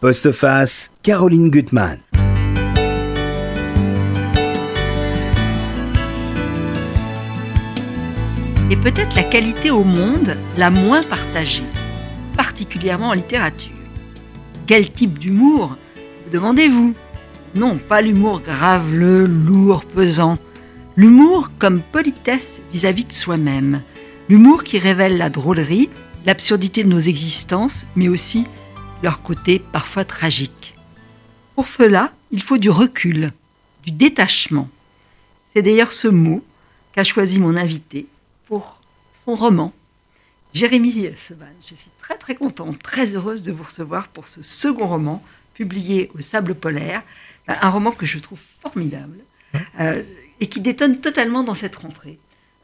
Postface, Caroline Gutmann. Et peut-être la qualité au monde la moins partagée, particulièrement en littérature. Quel type d'humour Vous demandez-vous? Non, pas l'humour graveleux, lourd, pesant. L'humour comme politesse vis-à-vis de soi-même. L'humour qui révèle la drôlerie, l'absurdité de nos existences, mais aussi leur côté parfois tragique. Pour cela, il faut du recul, du détachement. C'est d'ailleurs ce mot qu'a choisi mon invité pour son roman. Jérémy Sevan, je suis très très contente, très heureuse de vous recevoir pour ce second roman publié au Sable Polaire, un roman que je trouve formidable euh, et qui détonne totalement dans cette rentrée.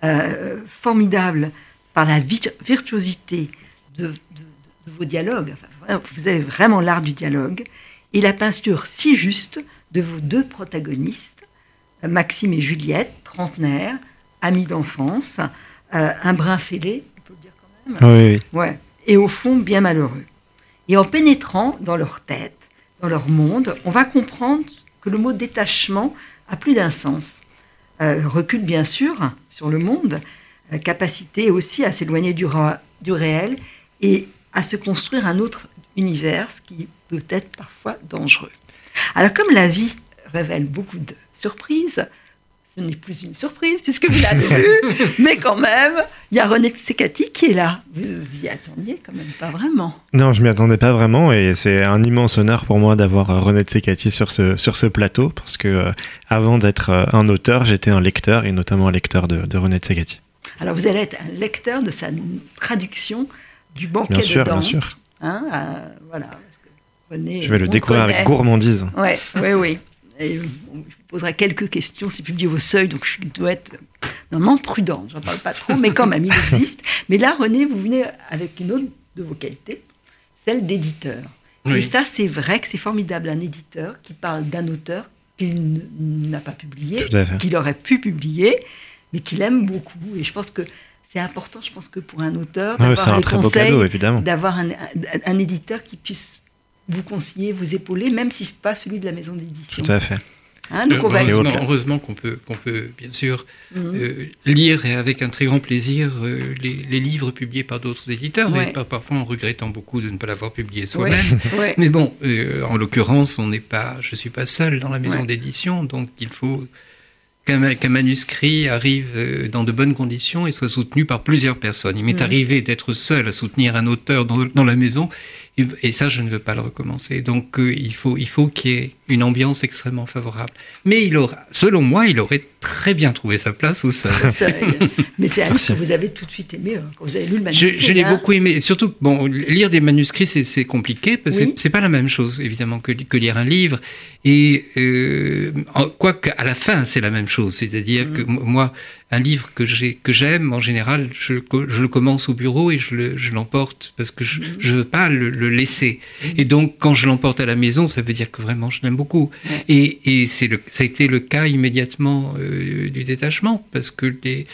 Euh, formidable par la virtuosité de, vos dialogues, vous avez vraiment l'art du dialogue, et la peinture si juste de vos deux protagonistes, Maxime et Juliette, trentenaires, amis d'enfance, euh, un brin fêlé, on peut le dire quand même. Oui, Ouais. Et au fond, bien malheureux. Et en pénétrant dans leur tête, dans leur monde, on va comprendre que le mot détachement a plus d'un sens. Euh, recul, bien sûr, sur le monde, euh, capacité aussi à s'éloigner du, du réel et à se construire un autre univers, ce qui peut être parfois dangereux. Alors, comme la vie révèle beaucoup de surprises, ce n'est plus une surprise puisque vous l'avez vu, mais quand même, il y a René Tsekati qui est là. Vous y attendiez quand même pas vraiment. Non, je m'y attendais pas vraiment et c'est un immense honneur pour moi d'avoir euh, René Tsekati sur ce, sur ce plateau parce que euh, avant d'être euh, un auteur, j'étais un lecteur et notamment un lecteur de, de René Tsekati. Alors vous allez être un lecteur de sa traduction du banquet bien sûr, Dante. Bien sûr, hein, voilà. je vais le découvrir avec gourmandise. Ouais, oui, oui. Et je vous poserai quelques questions, c'est publié au seuil, donc je dois être normalement prudente. J'en parle pas trop, mais quand même, il existe. Mais là, René, vous venez avec une autre de vos qualités, celle d'éditeur. Oui. Et ça, c'est vrai que c'est formidable, un éditeur qui parle d'un auteur qu'il n'a pas publié, qu'il aurait pu publier, mais qu'il aime beaucoup. Et je pense que c'est important, je pense que pour un auteur, Ah d'avoir un d'avoir un, un- un éditeur qui puisse vous conseiller, vous épauler, même si ce n'est pas celui de la maison d'édition. Tout à fait. Hein, donc on va heureusement, qu'on peut, qu'on peut, bien sûr, Mhm. euh, lire et avec un très grand plaisir euh, les, les livres publiés par d'autres éditeurs, Ouais. et par- parfois en regrettant beaucoup de ne pas l'avoir publié soi-même. Ouais, ouais. Mais bon, euh, en l'occurrence, on n'est pas, je suis pas seul dans la maison Ouais. d'édition, donc il faut qu'un ma- qu'un manuscrit arrive euh, dans de bonnes conditions et soit soutenu par plusieurs personnes. Il m'est Mhm. arrivé d'être seul à soutenir un auteur dans, dans la maison, et, ça, je ne veux pas le recommencer. Donc, euh, il faut, il faut qu'il y ait une ambiance extrêmement favorable. Mais il aura, selon moi, il aurait très bien trouvé sa place au sol. Ça, mais c'est un livre que vous avez tout de suite aimé hein, quand vous avez lu le manuscrit. je l'ai hein. beaucoup aimé. Surtout, bon, lire des manuscrits, c'est- compliqué parce que Oui. c'est- pas la même chose, évidemment, que, que lire un livre. Et euh, quoique à la fin, c'est la même chose. C'est-à-dire que Mm. m- moi, un livre que j'ai que j'aime, en général, je, je le commence au bureau et je le- je l'emporte parce que Mm. je, je veux pas le, le laisser. Et donc, quand je l'emporte à la maison, ça veut dire que vraiment, je l'aime beaucoup. Et, et c'est le, ça a été le cas immédiatement euh, du détachement parce que les,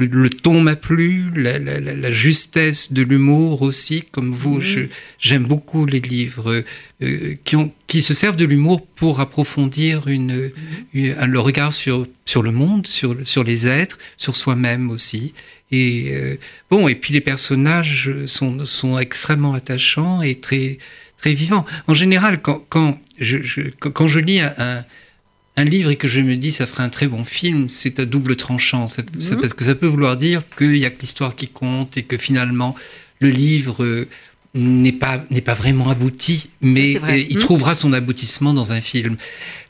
le, le ton m'a plu, la, la- la- la justesse de l'humour aussi, comme vous. Mhm. J'aime beaucoup les livres euh, qui, ont, qui se servent de l'humour pour approfondir une, une- le regard sur, sur le monde, sur, sur les êtres, sur soi-même aussi. Et euh, bon, et puis les personnages sont, sont extrêmement attachants et très, très vivants. En général, quand, quand, je, je- quand quand je lis un, un- un livre et que je me dis ça ferait un très bon film, c'est à double tranchant. Ça- ça- Mhm. parce que ça peut vouloir dire qu'il y a que l'histoire qui compte et que finalement le livre euh, n'est pas, n'est pas vraiment abouti, mais vrai. euh, il Mhm. trouvera son aboutissement dans un film.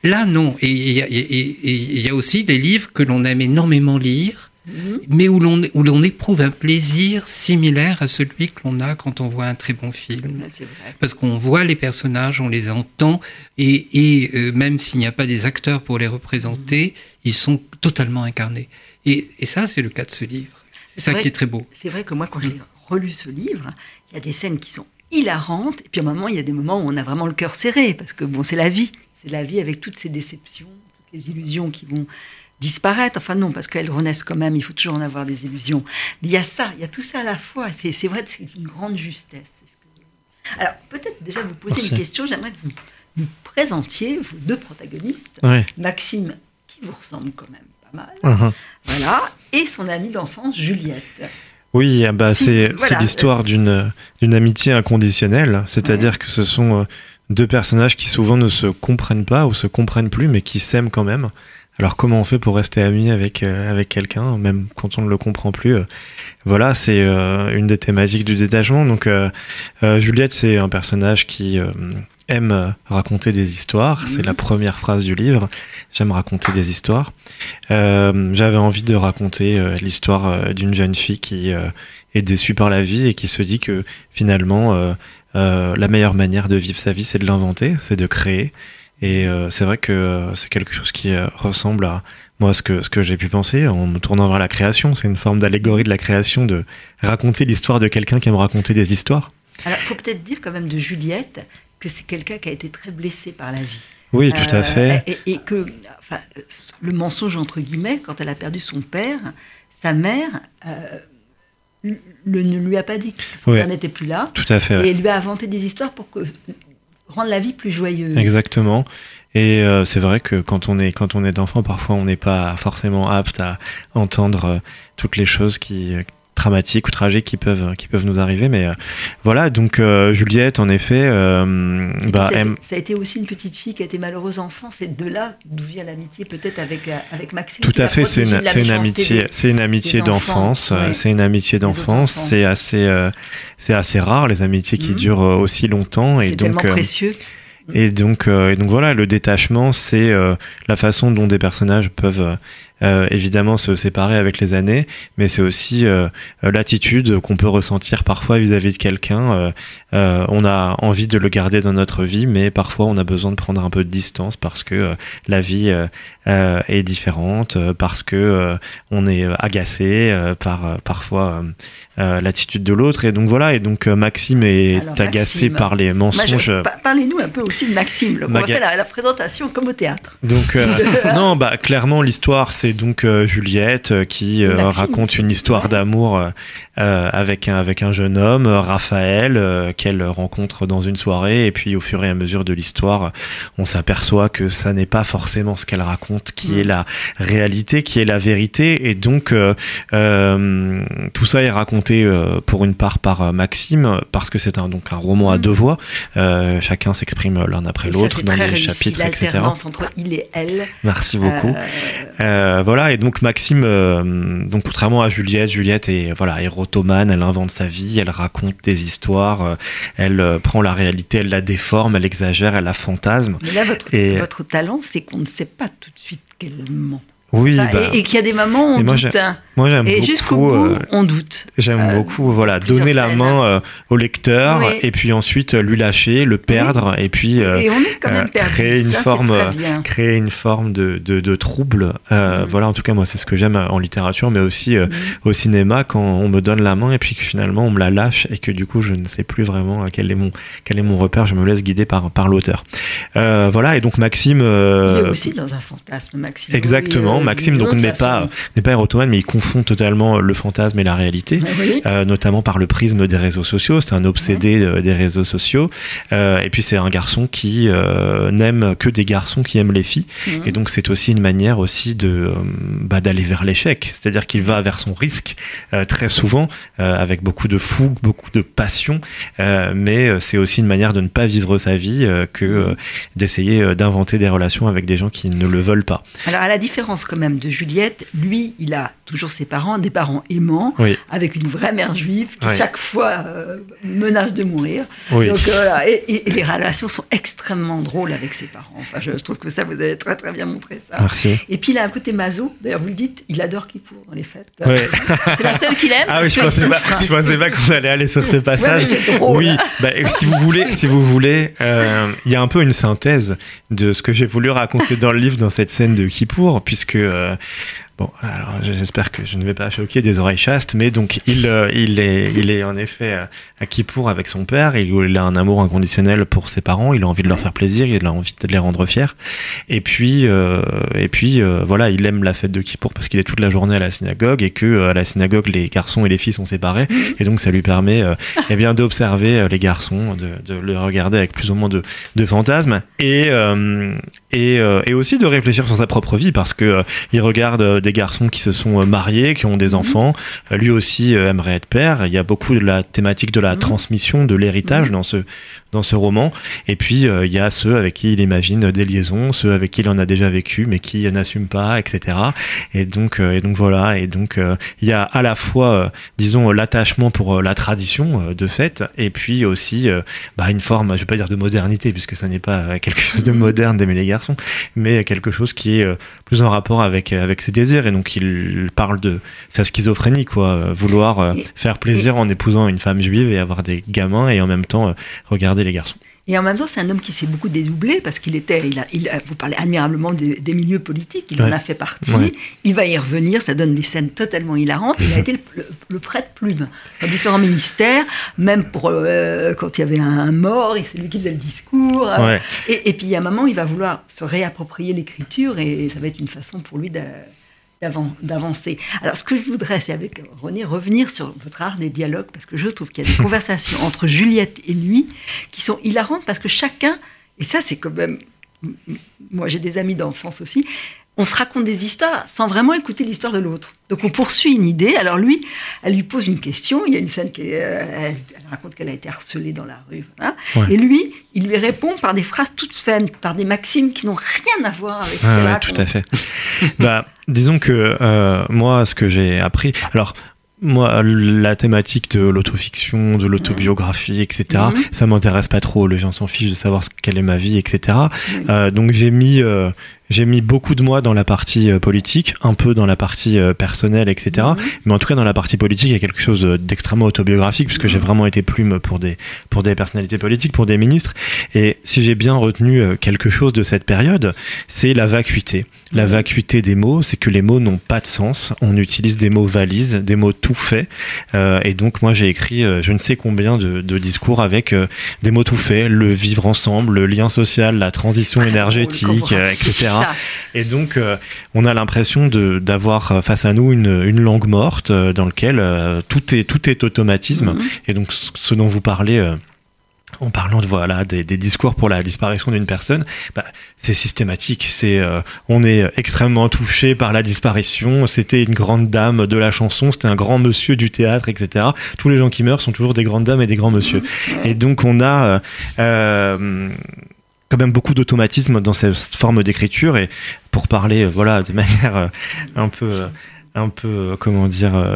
Là, non. Il y, et il y a aussi les livres que l'on aime énormément lire, Mhm. mais où l'on où l'on éprouve un plaisir similaire à celui que l'on a quand on voit un très bon film vrai. parce qu'on voit les personnages, on les entend, et, et, euh, même s'il n'y a pas des acteurs pour les représenter, ils sont totalement incarnés. Et, et ça, c'est le cas de ce livre. C'est ça vrai. qui est très beau. C'est vrai que moi, quand j'ai relu ce livre, il y a des scènes qui sont hilarantes, et puis à un moment, il y a des moments où on a vraiment le cœur serré, parce que bon, c'est la vie. C'est la vie avec toutes ces déceptions, toutes les illusions qui vont disparaître. Enfin non, parce qu'elles renaissent quand même, il faut toujours en avoir des illusions. Mais il y a ça, il y a tout ça à la fois. C'est c'est vrai que c'est une grande justesse. Que- Alors, peut-être déjà vous poser Merci. une question. J'aimerais que vous nous présentiez vos deux protagonistes. Maxime, qui vous ressemble quand même pas mal. Mhm. Voilà. Et son amie d'enfance, Juliette. Oui, ah bah, c'est voilà, l'histoire euh, d'une d'une amitié inconditionnelle, c'est-à-dire que ce sont euh, deux personnages qui souvent ne se comprennent pas ou se comprennent plus, mais qui s'aiment quand même. Alors comment on fait pour rester amis avec euh, avec quelqu'un, même quand on ne le comprend plus euh, Voilà, c'est euh, une des thématiques du détachement. Donc Juliette, c'est un personnage qui aime raconter des histoires. C'est Mhm. la première phrase du livre. J'aime raconter des histoires. J'avais envie de raconter l'histoire d'une jeune fille qui est déçue par la vie et qui se dit que finalement la meilleure manière de vivre sa vie c'est de l'inventer, c'est de créer. Et euh, c'est vrai que euh, c'est quelque chose qui euh, ressemble à moi ce que ce que j'ai pu penser en me tournant vers la création. C'est une forme d'allégorie de la création de raconter l'histoire de quelqu'un qui aime raconter des histoires. Alors, il faut peut-être dire quand même de Juliette que c'est quelqu'un qui a été très blessé par la vie. Oui, tout à fait. Et, et que enfin, le mensonge, entre guillemets, quand elle a perdu son père, sa mère euh, le- ne lui a pas dit que son Ouais. père n'était plus là. Tout à fait. ouais. Et elle lui a inventé des histoires pour que, rendre la vie plus joyeuse. Exactement. Et euh, c'est vrai que quand on est quand on est d'enfant, parfois on n'est pas forcément apte à entendre euh, toutes les choses qui euh, dramatiques ou tragiques qui peuvent qui peuvent nous arriver. Mais euh, voilà, donc euh, Juliette, en effet, euh, bah, ça, a été- ça a été aussi une petite fille qui a été malheureuse enfant. C'est de là d'où vient l'amitié peut-être avec, euh, avec Maxime. Tout à fait, c'est une, une amitié, c'est une amitié d'enfance. ouais. C'est une amitié d'enfance. C'est assez, c'est assez rare les amitiés qui Mhm. durent aussi longtemps. Et C'est donc, tellement précieux. Et donc, et donc voilà, le détachement, c'est la façon dont des personnages peuvent évidemment se séparer avec les années, mais c'est aussi euh, euh, l'attitude qu'on peut ressentir parfois vis-à-vis de quelqu'un. Euh, euh, on a envie de le garder dans notre vie, mais parfois on a besoin de prendre un peu de distance parce que euh, la vie euh, euh, est différente, euh, parce que euh, on est agacé euh, par euh, parfois euh, euh, l'attitude de l'autre. Et donc voilà, et donc euh, Maxime est Alors, agacé Maxime. par les mensonges. pa- Parlez-nous un peu aussi de Maxime. là. On va Maga- faire la, la présentation comme au théâtre. Donc euh, non, bah clairement l'histoire c'est donc euh, Juliette euh, qui euh, raconte une histoire d'amour euh, euh, avec un avec un jeune homme, euh, Raphaël, euh, qu'elle rencontre dans une soirée et puis au fur et à mesure de l'histoire, euh, on s'aperçoit que ça n'est pas forcément ce qu'elle raconte qui Mm. est la réalité, qui est la vérité et donc euh, euh, tout ça est raconté euh, pour une part par euh, Maxime parce que c'est un donc un roman à Mm. deux voix, Euh, chacun s'exprime l'un après l'autre dans les chapitres etc. Entre il et elle. Merci beaucoup. Voilà, et donc Maxime, donc contrairement à Juliette, Juliette est voilà érotomane, elle invente sa vie, elle raconte des histoires, elle prend la réalité, elle la déforme, elle exagère, elle la fantasme. mais là, votre, Et- votre talent, c'est qu'on ne sait pas tout de suite qu'elle ment. Oui, Enfin, bah, et et qu'il y a des moments où on moi, doute. hein. Moi j'aime Et jusqu'au beaucoup. bout, euh, on doute. J'aime Euh, beaucoup, voilà, plusieurs donner la main euh, au lecteur Oui. et puis ensuite euh, lui lâcher, le perdre et puis euh, et on est quand même euh, perdu. créer une Ça, forme, euh, créer une forme de, de, de trouble. Euh, Mhm. Voilà, en tout cas moi c'est ce que j'aime en littérature, mais aussi euh, Mhm. au cinéma quand on me donne la main et puis que finalement on me la lâche et que du coup je ne sais plus vraiment quel est mon quel est mon repère, je me laisse guider par par l'auteur. Euh, voilà et donc Maxime. Il euh, est aussi dans un fantasme, Maxime. Exactement, euh, Maxime donc n'est pas n'est pas érotomane mais il confond totalement le fantasme et la réalité. Oui. Euh, notamment par le prisme des réseaux sociaux. C'est un obsédé euh, des réseaux sociaux. Euh, et puis c'est un garçon qui euh, n'aime que des garçons qui aiment les filles. Mhm. Et donc c'est aussi une manière aussi de euh, bah, d'aller vers l'échec. C'est-à-dire qu'il va vers son risque euh, très souvent euh, avec beaucoup de fougue, beaucoup de passion. Euh, mais euh, c'est aussi une manière de ne pas vivre sa vie euh, que euh, d'essayer euh, d'inventer des relations avec des gens qui ne le veulent pas. Alors, à la différence quand même de Juliette, lui, il a toujours ses parents, des parents aimants, Oui, avec une vraie mère juive qui chaque fois euh, menace de mourir. oui. Donc euh, voilà, et, et- et les relations sont extrêmement drôles avec ses parents. Enfin, je, je trouve que ça, vous avez très très bien montré ça. Merci. Et puis il a un côté maso, d'ailleurs vous le dites, il adore Kippour dans les fêtes. C'est la seule qu'il aime. Ah oui, je pensais pas, je pensais pas qu'on allait aller sur ce passage. Ouais, drôle. Oui, bah, si vous voulez, si vous voulez, euh, il y a un peu une synthèse de ce que j'ai voulu raconter dans le livre, dans cette scène de Kippour, puisque Bon, alors j'espère que je ne vais pas choquer des oreilles chastes, mais donc il, euh, il, est, il est en effet euh, à Kippour avec son père, il, il, a un amour inconditionnel pour ses parents, il a envie de leur faire plaisir, il a envie de les rendre fiers. Et puis, euh, et puis euh, voilà, il aime la fête de Kippour parce qu'il est toute la journée à la synagogue et que euh, à la synagogue, les garçons et les filles sont séparés. Et donc ça lui permet eh bien d'observer les garçons, de, de les regarder avec plus ou moins de, de fantasmes. Et, et, et, aussi de réfléchir sur sa propre vie parce que il regarde des garçons qui se sont mariés, qui ont des enfants. Lui aussi aimerait être père. Il y a beaucoup de la thématique de la transmission, de l'héritage dans ce dans ce roman. Et puis il y a ceux avec qui il imagine des liaisons, ceux avec qui il en a déjà vécu mais qui n'assument pas, etc. Et donc et donc voilà. Et donc il y a à la fois disons l'attachement pour la tradition de fait et puis aussi bah, une forme, je vais pas dire de modernité puisque ça n'est pas quelque chose de moderne d'aimer les garçons, mais quelque chose qui est plus en rapport avec avec ses désirs. Et donc il parle de sa schizophrénie quoi, vouloir faire plaisir en épousant une femme juive et avoir des gamins et en même temps regarder les garçons. Et en même temps, c'est un homme qui s'est beaucoup dédoublé parce qu'il était, il a, il a, vous parlez admirablement des, des milieux politiques, il ouais. en a fait partie. Ouais. Il va y revenir, ça donne des scènes totalement hilarantes. Il a été le, le, le prêtre-plume dans différents ministères, même pour euh, quand il y avait un mort, et c'est lui qui faisait le discours. Ouais. Et, et, puis a un moment, il va vouloir se réapproprier l'écriture et ça va être une façon pour lui de d'avancer. Alors, ce que je voudrais, c'est avec René revenir sur votre art des dialogues, parce que je trouve qu'il y a des conversations entre Juliette et lui qui sont hilarantes, parce que chacun, et ça, c'est quand même. Moi, j'ai des amis d'enfance aussi, on se raconte des histoires sans vraiment écouter l'histoire de l'autre. Donc on poursuit une idée. Alors lui, elle lui pose une question. Il y a une scène qui est, elle, elle, raconte qu'elle a été harcelée dans la rue. Ouais. Et lui, il lui répond par des phrases toutes faibles, par des maximes qui n'ont rien à voir avec ah, ouais, Tout à fait. bah, disons que euh, moi, ce que j'ai appris, alors moi, la thématique de l'autofiction, de l'autobiographie, etc., mmh. ça m'intéresse pas trop. Les gens s'en fichent de savoir quelle est ma vie, etc. Euh, donc j'ai mis, euh, j'ai mis beaucoup de moi dans la partie euh, politique, un peu dans la partie euh, personnelle, etc. Mmh. Mais en tout cas, dans la partie politique, il y a quelque chose d'extrêmement autobiographique, puisque j'ai vraiment été plume pour des, pour des personnalités politiques, pour des ministres. Et si j'ai bien retenu euh, quelque chose de cette période, c'est la vacuité. La vacuité des mots, c'est que les mots n'ont pas de sens. On utilise des mots valises, des mots tout faits. Euh, et donc, moi, j'ai écrit euh, je ne sais combien de, de discours avec euh, des mots tout faits, le vivre ensemble, le lien social, la transition énergétique, etc. Et donc, euh, on a l'impression d'avoir face à nous une, une langue morte dans laquelle tout, est, tout est automatisme. -hmm. Et donc, ce dont vous parlez en parlant de voilà des, des, discours pour la disparition d'une personne, bah, c'est systématique. C'est euh, on est extrêmement touché par la disparition. C'était une grande dame de la chanson, c'était un grand monsieur du théâtre, etc. Tous les gens qui meurent sont toujours des grandes dames et des grands monsieur. Et donc on a euh, euh, quand même beaucoup d'automatisme dans cette forme d'écriture. Et pour parler voilà de manière un peu un peu comment dire euh,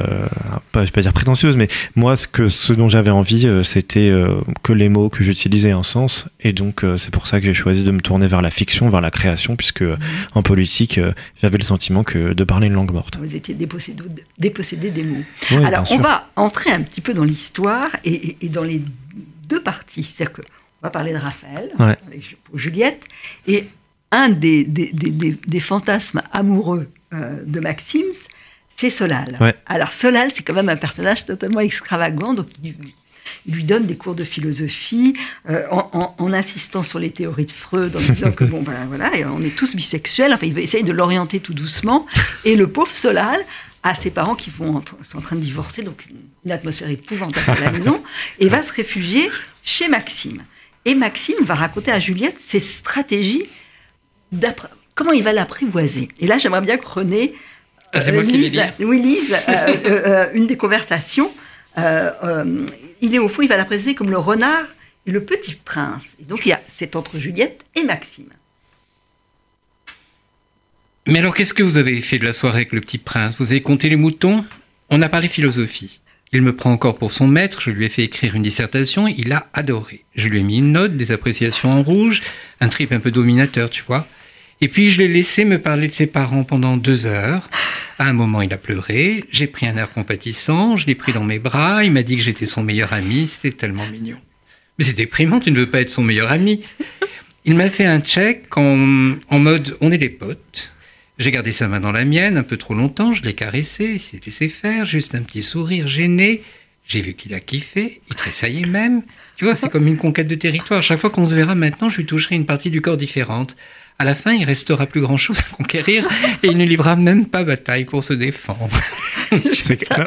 pas je vais pas dire prétentieuse mais moi ce que ce dont j'avais envie euh, c'était euh, que les mots que j'utilisais aient un sens et donc c'est pour ça que j'ai choisi de me tourner vers la fiction vers la création puisque mmh. en politique j'avais le sentiment que de parler une langue morte vous étiez dépossédé, dépossédé des mots oui, alors on va entrer un petit peu dans l'histoire et, et, et, dans les deux parties c'est-à-dire que on va parler de Raphaël ouais. Juliette et un des, des, des, des fantasmes amoureux de Maxims c'est Solal. Ouais. Alors Solal, c'est quand même un personnage totalement extravagant, donc il, il lui donne des cours de philosophie euh, en, en, en, insistant sur les théories de Freud, en disant que bon, ben, voilà, on est tous bisexuels. Enfin, il va essayer de l'orienter tout doucement. Et le pauvre Solal a ses parents qui vont sont en train de divorcer, donc une, une atmosphère épouvantable à la maison, et va se réfugier chez Maxime. Et Maxime va raconter à Juliette ses stratégies comment il va l'apprivoiser. Et là, j'aimerais bien que René ah, moi lise, oui, lise euh, euh, une des conversations. Euh, il est au fond, il va la présenter comme le renard et le petit prince. Et donc, c'est entre Juliette et Maxime. Mais alors, qu'est-ce que vous avez fait de la soirée avec le petit prince? Vous avez compté les moutons? On a parlé philosophie. Il me prend encore pour son maître, je lui ai fait écrire une dissertation, il a adoré. Je lui ai mis une note, des appréciations en rouge, un trip un peu dominateur, tu vois. Et puis je l'ai laissé me parler de ses parents pendant deux heures. À un moment, il a pleuré. J'ai pris un air compatissant. Je l'ai pris dans mes bras. Il m'a dit que j'étais son meilleur ami. C'était tellement mignon. Mais c'est déprimant, tu ne veux pas être son meilleur ami. Il m'a fait un check en, en, mode on est des potes. J'ai gardé sa main dans la mienne un peu trop longtemps, je l'ai caressé, il s'est laissé faire, juste un petit sourire gêné. J'ai vu qu'il a kiffé, il tressaillait même. Tu vois, c'est comme une conquête de territoire. Chaque fois qu'on se verra maintenant, je lui toucherai une partie du corps différente. À la fin, il restera plus grand chose à conquérir et il ne livrera même pas bataille pour se défendre.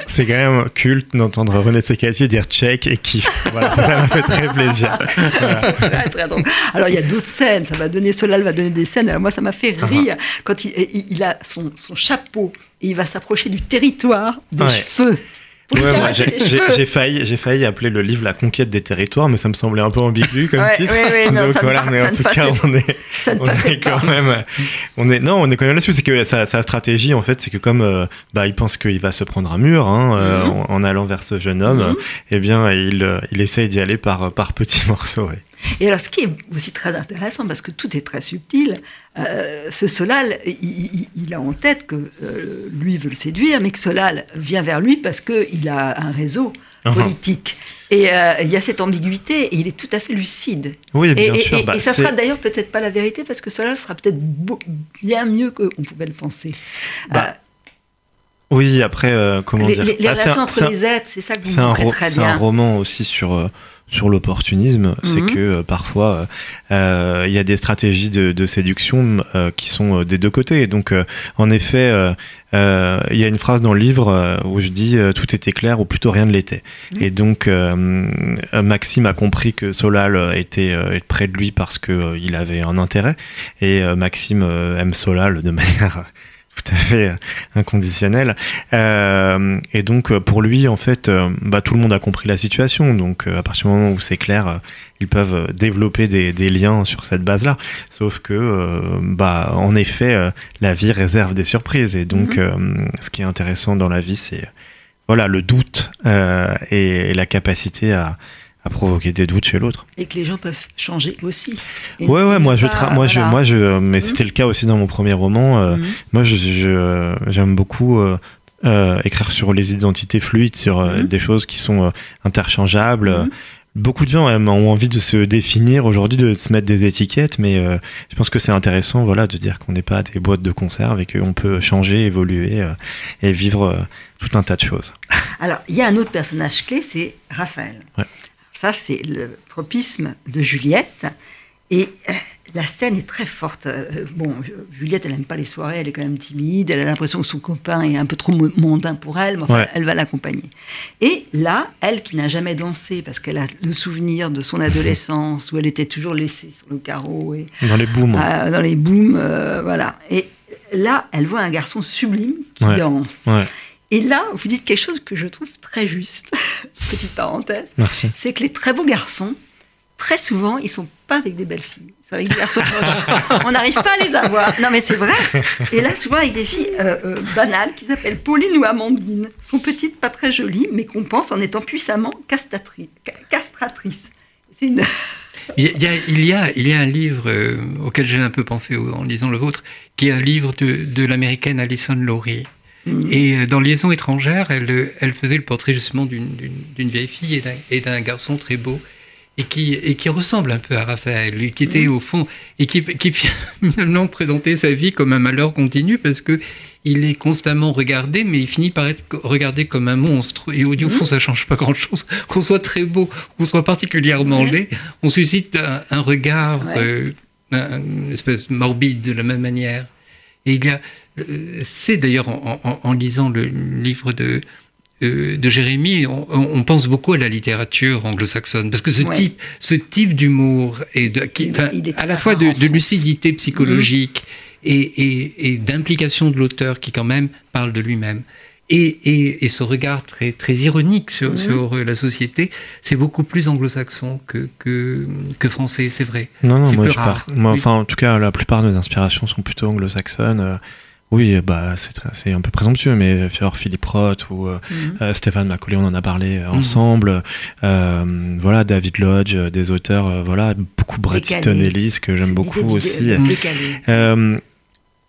C'est quand même culte d'entendre René Tsekati dire check et kiff. Voilà, ça m'a fait très plaisir. Alors il y a d'autres scènes, ça va donner, Solal va donner des scènes. Alors, moi, ça m'a fait rire quand il, il, a son, son, chapeau et il va s'approcher du territoire des cheveux. Ouais, j'ai failli, j'ai failli appeler le livre La conquête des territoires, mais ça me semblait un peu ambigu comme titre. Donc voilà, mais en tout cas, on est, on est quand même, on est, non, on est quand même là-dessus. C'est que sa, sa, stratégie, en fait, c'est que comme, euh, bah, il pense qu'il va se prendre un mur hein, euh, mhm. en, allant vers ce jeune homme, mm eh bien, il, euh, il essaye d'y aller par, par petits morceaux. Et alors, ce qui est aussi très intéressant, parce que tout est très subtil, euh, ce Solal, il, a en tête que euh, lui veut le séduire, mais que Solal vient vers lui parce qu'il a un réseau uh-huh. politique. Et euh, il y a cette ambiguïté, et il est tout à fait lucide. Oui, bien et, sûr. Et, bah, ça sera d'ailleurs peut-être pas la vérité, parce que Solal sera peut-être bien mieux qu'on pouvait le penser. Bah, oui, après, comment dire Les, ah, relations entre les êtres, c'est ça que vous montrez très bien. C'est un roman aussi sur sur l'opportunisme, c'est mhm. que euh, parfois euh, il y a des stratégies de, séduction euh, qui sont des deux côtés. Donc en effet, il y a une phrase dans le livre où je dis tout était clair ou plutôt rien ne l'était. Mhm. Et donc Maxime a compris que Solal était près de lui parce que il avait un intérêt et Maxime aime Solal de manière tout à fait euh, inconditionnel. Euh, et donc euh, pour lui, en fait, bah, tout le monde a compris la situation. Donc à partir du moment où c'est clair, ils peuvent développer des, des, liens sur cette base-là. Sauf que, bah, en effet, la vie réserve des surprises. Et donc, mhm. ce qui est intéressant dans la vie, c'est voilà le doute et la capacité à provoquer des doutes chez l'autre. Et que les gens peuvent changer aussi. ouais, ouais, moi, je moi, je, moi, je, mais mmh. c'était le cas aussi dans mon premier roman. Euh, mmh. Moi, je, j'aime beaucoup euh, euh, écrire sur les identités fluides, sur mmh. des choses qui sont interchangeables. Beaucoup de gens ont envie de se définir aujourd'hui, de se mettre des étiquettes, mais je pense que c'est intéressant, voilà, de dire qu'on n'est pas des boîtes de conserve et qu'on peut changer, évoluer et vivre tout un tas de choses. Alors, il y a un autre personnage clé, c'est Raphaël. Ouais. Ça, c'est le tropisme de Juliette. Et euh, la scène est très forte. Euh, bon, Juliette, elle n'aime pas les soirées, elle est quand même timide, elle a l'impression que son copain est un peu trop mondain pour elle, mais enfin, elle va l'accompagner. Et là, elle qui n'a jamais dansé, parce qu'elle a le souvenir de son adolescence, où elle était toujours laissée sur le carreau. Et, dans les booms. Euh, dans les booms, voilà. Et là, elle voit un garçon sublime qui danse. Et là, vous dites quelque chose que je trouve très juste, petite parenthèse. Merci. C'est que les très beaux garçons, très souvent, ils sont pas avec des belles filles. Ils sont avec des garçons On n'arrive pas à les avoir. Non, mais c'est vrai. Et là, souvent, avec des filles euh, euh, banales qui s'appellent Pauline ou Amandine. Sont petites, pas très jolies, mais qu'on pense en étant puissamment castratrices. Une... Il y, a, il, y a, il y a un livre euh, auquel j'ai un peu pensé en lisant le vôtre, qui est un livre de, de l'américaine Alison Laurie, Et euh, dans Liaison étrangère, elle, euh, elle faisait le portrait justement d'une vieille fille et d'un garçon très beau et qui, et qui ressemble un peu à Raphaël, qui était mm. au fond, et qui, qui finalement présentait sa vie comme un malheur continu parce que il est constamment regardé, mais il finit par être regardé comme un monstre. Et au, fond, mm. ça change pas grand-chose. Qu'on soit très beau, qu'on soit particulièrement laid, on suscite un, regard, euh, une espèce morbide de la même manière. Et il y a, c'est d'ailleurs en, lisant le livre de, euh, de Jérémie, on, pense beaucoup à la littérature anglo-saxonne parce que ce type, ce type d'humour et de, à la fois de, lucidité psychologique et, d'implication de l'auteur qui quand même parle de lui-même. Et, ce regard très, très ironique sur, sur la société, c'est beaucoup plus anglo-saxon que, que, français, c'est vrai. Non, non, moi, je moi enfin, en tout cas, la plupart de mes inspirations sont plutôt anglo-saxonnes. Euh, oui, bah, c'est un peu présomptueux, mais Fior Philippe Roth ou euh, mhm. euh, Stéphane Macaulay, on en a parlé euh, mhm. ensemble. voilà, David Lodge, des auteurs, voilà, beaucoup Bret Easton Ellis, que j'aime beaucoup aussi.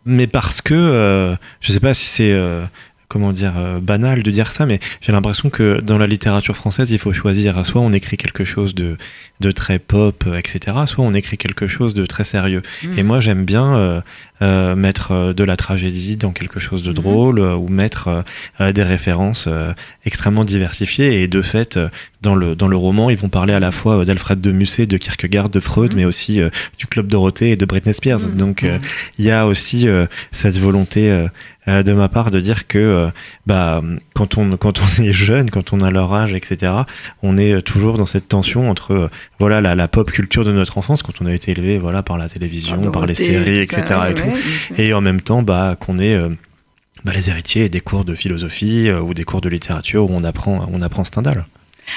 mais parce que, je sais pas si c'est comment dire, banal de dire ça, mais j'ai l'impression que dans la littérature française, il faut choisir. Soit on écrit quelque chose de, de très pop, etc., soit on écrit quelque chose de très sérieux. Mhm. Et moi, j'aime bien euh, mettre euh, de la tragédie dans quelque chose de Mhm. drôle euh, ou mettre euh, euh, des références euh, extrêmement diversifiées. Et de fait, euh, dans le, dans le roman, ils vont parler à la fois euh, d'Alfred de Musset, de Kierkegaard, de Freud, Mhm. mais aussi euh, du Club Dorothée et de Britney Spears. Mhm. Donc, euh, il y a aussi euh, cette volonté de ma part de dire que bah, quand, on, quand on est jeune, quand on a leur âge, etc., on est toujours dans cette tension entre voilà, la, la pop culture de notre enfance, quand on a été élevé voilà, par la télévision, par les séries, ça, etc. et tout. ouais. Et en même temps, bah, qu'on est bah, les héritiers des cours de philosophie euh, ou des cours de littérature où on apprend, on apprend Stendhal.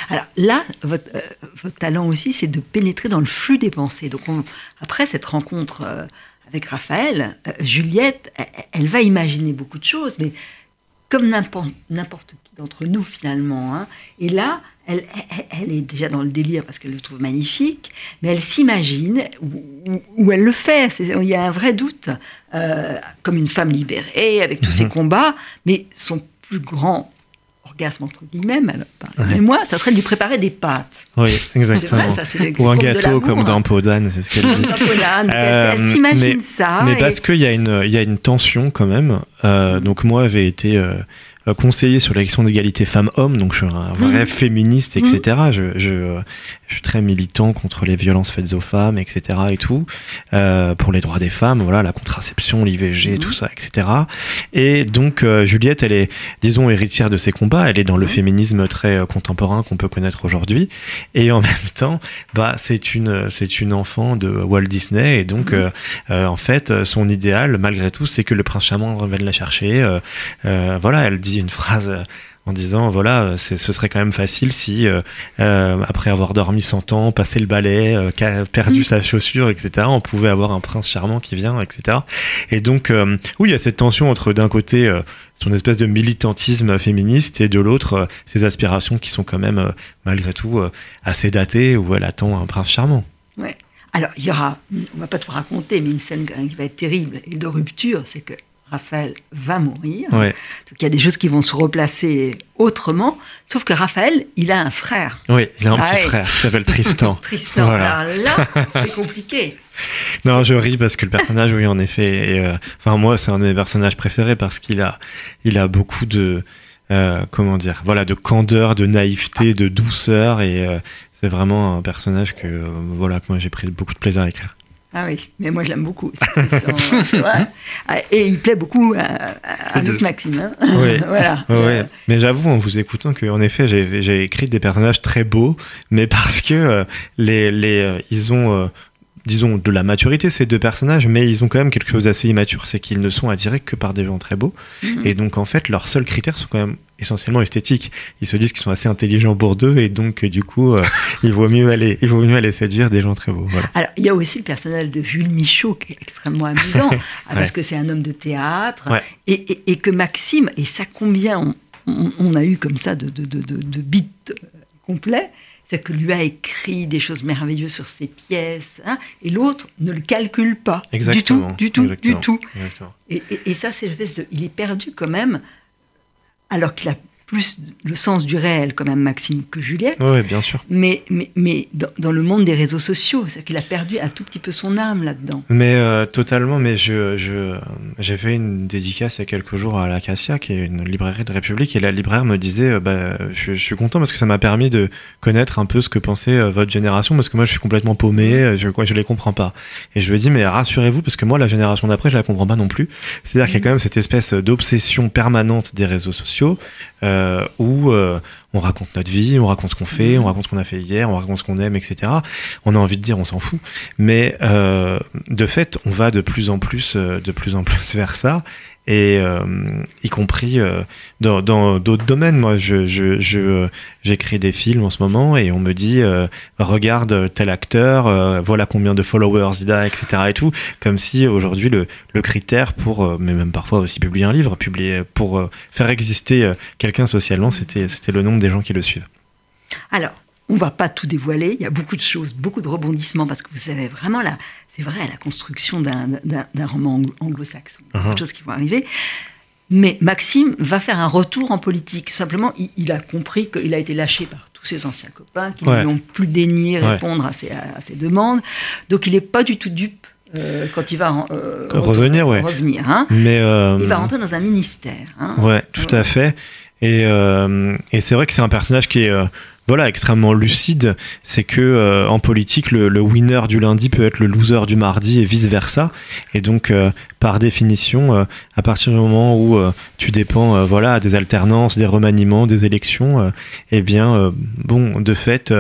Alors là, votre, euh, votre talent aussi, c'est de pénétrer dans le flux des pensées. Donc on- après cette rencontre euh, avec Raphaël, euh, Juliette, elle, elle va imaginer beaucoup de choses, mais comme n'importe qui d'entre nous finalement. hein. Et là, elle, elle- elle est déjà dans le délire parce qu'elle le trouve magnifique, mais elle s'imagine où, où- où elle le fait. Il y a un vrai doute, comme une femme libérée avec tous ses combats, mais son plus grand orgasme entre guillemets, alors, Ouais. et moi, ça serait de lui préparer des pâtes. Oui, exactement. vrai, ça, Ou un gâteau comme dans Podane, c'est ce qu'elle dit. Polan. Donc, elle- Euh, elle s'imagine mais- ça. Mais et- parce qu'il y, a une- il y a une tension quand même. Euh, donc moi, j'ai été euh, euh, conseiller sur la question d'égalité femmes-hommes, donc je suis un vrai Mhm. féministe, etc. Je, je, euh, je suis très militant contre les violences faites aux femmes, etc. et tout, euh, pour les droits des femmes, voilà, la contraception, l'IVG, Mhm. tout ça, etc. Et donc euh, Juliette, elle est, disons, héritière de ces combats. Elle est dans le Mhm. féminisme très euh, contemporain qu'on peut connaître aujourd'hui. Et en même temps, bah, c'est une, c'est une enfant de Walt Disney, et donc Mhm. en fait, son idéal, malgré tout, c'est que le prince charmant revienne la chercher. Voilà, elle dit une phrase en disant voilà, euh, ce serait quand même facile si, euh, euh, après avoir dormi 100 ans, passé le balai, perdu Mhm. sa chaussure, etc., on pouvait avoir un prince charmant qui vient, etc. Et donc, oui, il y a cette tension entre d'un côté son espèce de militantisme féministe et de l'autre ses aspirations qui sont quand même, malgré tout, assez datées, où elle attend un prince charmant. Ouais. Alors, il y aura, on va pas tout raconter, mais une scène qui va être terrible et de rupture, c'est que Raphaël va mourir. Ouais, Donc il y a des choses qui vont se replacer autrement, sauf que Raphaël, il a un frère. oui, il a un Ah petit ouais. frère qui s'appelle Tristan. Tristan. Voilà. Alors là, c'est compliqué. Non, je ris parce que le personnage, oui, en effet, euh, enfin moi, c'est un de mes personnages préférés parce qu'il a, il a beaucoup de, euh, comment dire, voilà, de candeur, de naïveté, de douceur, et euh, c'est vraiment un personnage que, voilà, que moi j'ai pris beaucoup de plaisir à écrire. Ah oui, mais moi je l'aime beaucoup. Ah, Et il plaît beaucoup à, à. Luc Maxime. hein. Oui. voilà. Ouais. Mais j'avoue en vous écoutant qu'en effet j'ai j'ai écrit des personnages très beaux, mais parce que euh, les, les, euh, ils ont, euh, disons, de la maturité ces deux personnages, mais ils ont quand même quelque chose d'assez immature, c'est qu'ils ne sont attirés que par des gens très beaux. Mhm. Et donc en fait leurs seuls critères sont quand même essentiellement esthétiques. Ils se disent qu'ils sont assez intelligents pour deux et donc euh, du coup euh, il vaut mieux aller, il vaut mieux aller séduire des gens très beaux. Voilà. Alors, il y a aussi le personnage de Jules Michaud qui est extrêmement amusant, ah, parce que c'est un homme de théâtre, Ouais. et, et- et que Maxime, et ça combien on, on- on a eu comme ça de, de, de, de, de bits euh, complets, c'est que lui a écrit des choses merveilleuses sur ses pièces, hein, et l'autre ne le calcule pas Exactement. du tout, du tout, Exactement. du tout. Exactement. Et, et- et ça, c'est l'espèce de, il est perdu quand même, alors qu'il a plus le sens du réel quand même Maxime que Juliette. Ouais, bien sûr. Mais, mais, mais dans, dans le monde des réseaux sociaux, c'est qu'il a perdu un tout petit peu son âme là-dedans. Mais euh, totalement, mais je, je, j'ai fait une dédicace il y a quelques jours à l'Acacia, qui est une librairie de République, et la libraire me disait, euh, bah, je, je suis content parce que ça m'a permis de connaître un peu ce que pensait euh, votre génération, parce que moi je suis complètement paumé, euh, je, quoi, je les comprends pas. Et je lui ai dit, mais rassurez-vous, parce que moi la génération d'après, je la comprends pas non plus. C'est-à-dire qu'il y a quand même cette espèce d'obsession permanente des réseaux sociaux, euh, où euh, on raconte notre vie, on raconte ce qu'on fait, on raconte ce qu'on a fait hier, on raconte ce qu'on aime, etc. On a envie de dire, on s'en fout. Mais euh, de fait, on va de plus en plus, euh, de plus en plus vers ça, et euh, y compris euh, dans d'autres domaines. Moi, je, je, je, euh, j'écris des films en ce moment, et on me dit, euh, regarde tel acteur, euh, voilà combien de followers il a, etc. Et tout, comme si aujourd'hui le, le critère pour, euh, mais même parfois aussi publier un livre, publier pour faire exister quelqu'un socialement, c'était c'était le nombre des gens qui le suivent. Alors, on va pas tout dévoiler, il y a beaucoup de choses, beaucoup de rebondissements, parce que vous savez vraiment, là, c'est vrai, la construction d'un roman anglo- anglo-saxon, beaucoup Mhm. de choses qui vont arriver. Mais Maxime va faire un retour en politique. Simplement, il, il a compris qu'il a été lâché par tous ses anciens copains qui Ouais. ne lui ont plus daigné Ouais. répondre à, ses, à ses demandes. Donc il n'est pas du tout dupe euh, quand il va euh, Revenir, ouais. revenir hein. Mais euh, Il va rentrer dans un ministère. hein. Ouais, tout à fait. Et, euh, et c'est vrai que c'est un personnage qui est euh, voilà extrêmement lucide. C'est que euh, en politique, le, winner du lundi peut être le loser du mardi et vice versa. Et donc, euh, par définition, euh, à partir du moment où tu dépends voilà des alternances, des remaniements, des élections, eh bien, bon, de fait,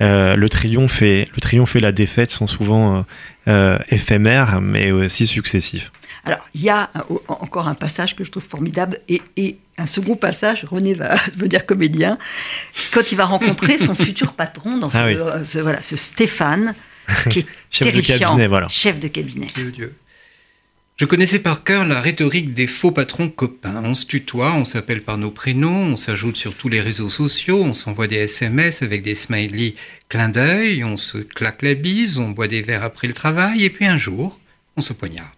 le triomphe et la défaite sont souvent éphémères, mais aussi successifs. Alors, il y a un- encore un passage que je trouve formidable et, et un second passage, René va devenir comédien, quand il va rencontrer son futur patron dans ce, Ah oui. euh, ce- voilà, ce Stéphane, qui est Chef de cabinet, voilà. chef de cabinet. Dieu, Dieu. Je connaissais par cœur la rhétorique des faux patrons copains. On se tutoie, on s'appelle par nos prénoms, on s'ajoute sur tous les réseaux sociaux, on s'envoie des SMS avec des smileys clin d'œil, on se claque la bise, on boit des verres après le travail, et puis un jour, on se poignarde.